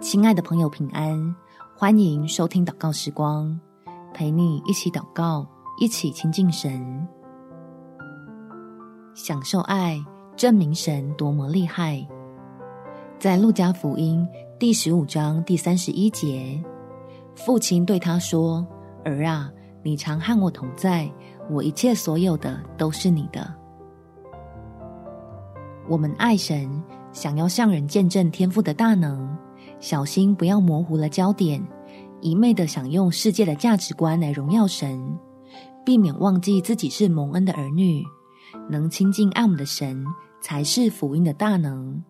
亲爱的朋友，平安！欢迎收听祷告时光，陪你一起祷告，一起亲近神，享受爱，证明神多么厉害。在路加福音第十五章第三十一节，父亲对他说：“儿啊，你常和我同在，我一切所有的都是你的。”我们爱神，想要向人见证天赋的大能。小心不要模糊了焦点，一昧的想用世界的价值观来荣耀神，避免忘记自己是蒙恩的儿女，能亲近爱我们的神才是福音的大能。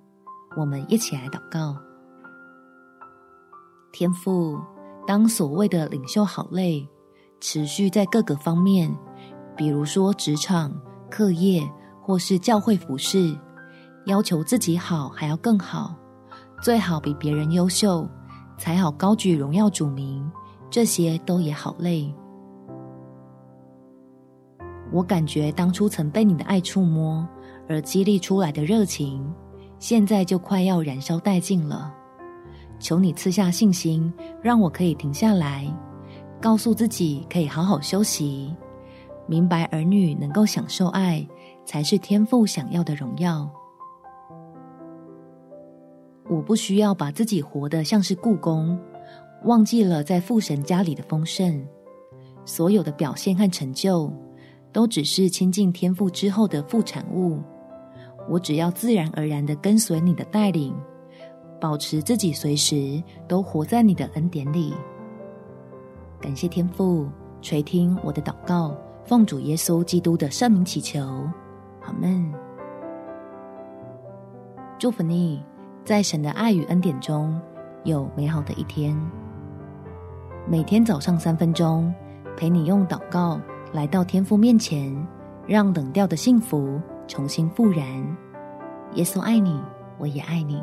我们一起来祷告：天父，当所谓的领袖好累，持续在各个方面，比如说职场、课业或是教会服事，要求自己好还要更好。最好比别人优秀，才好高举荣耀主名。这些都也好累。我感觉当初曾被你的爱触摸而激励出来的热情，现在就快要燃烧殆尽了。求你赐下信心，让我可以停下来，告诉自己可以好好休息，明白儿女能够享受爱，才是天父想要的荣耀。我不需要把自己活得像是故宫，忘记了在父神家里的丰盛。所有的表现和成就，都只是亲近天父之后的副产物。我只要自然而然的跟随你的带领，保持自己随时都活在你的恩典里。感谢天父垂听我的祷告，奉主耶稣基督的圣名祈求，阿们。祝福你。在神的爱与恩典中，有美好的一天。每天早上三分钟，陪你用祷告来到天父面前，让冷掉的幸福重新复燃。耶稣爱你，我也爱你。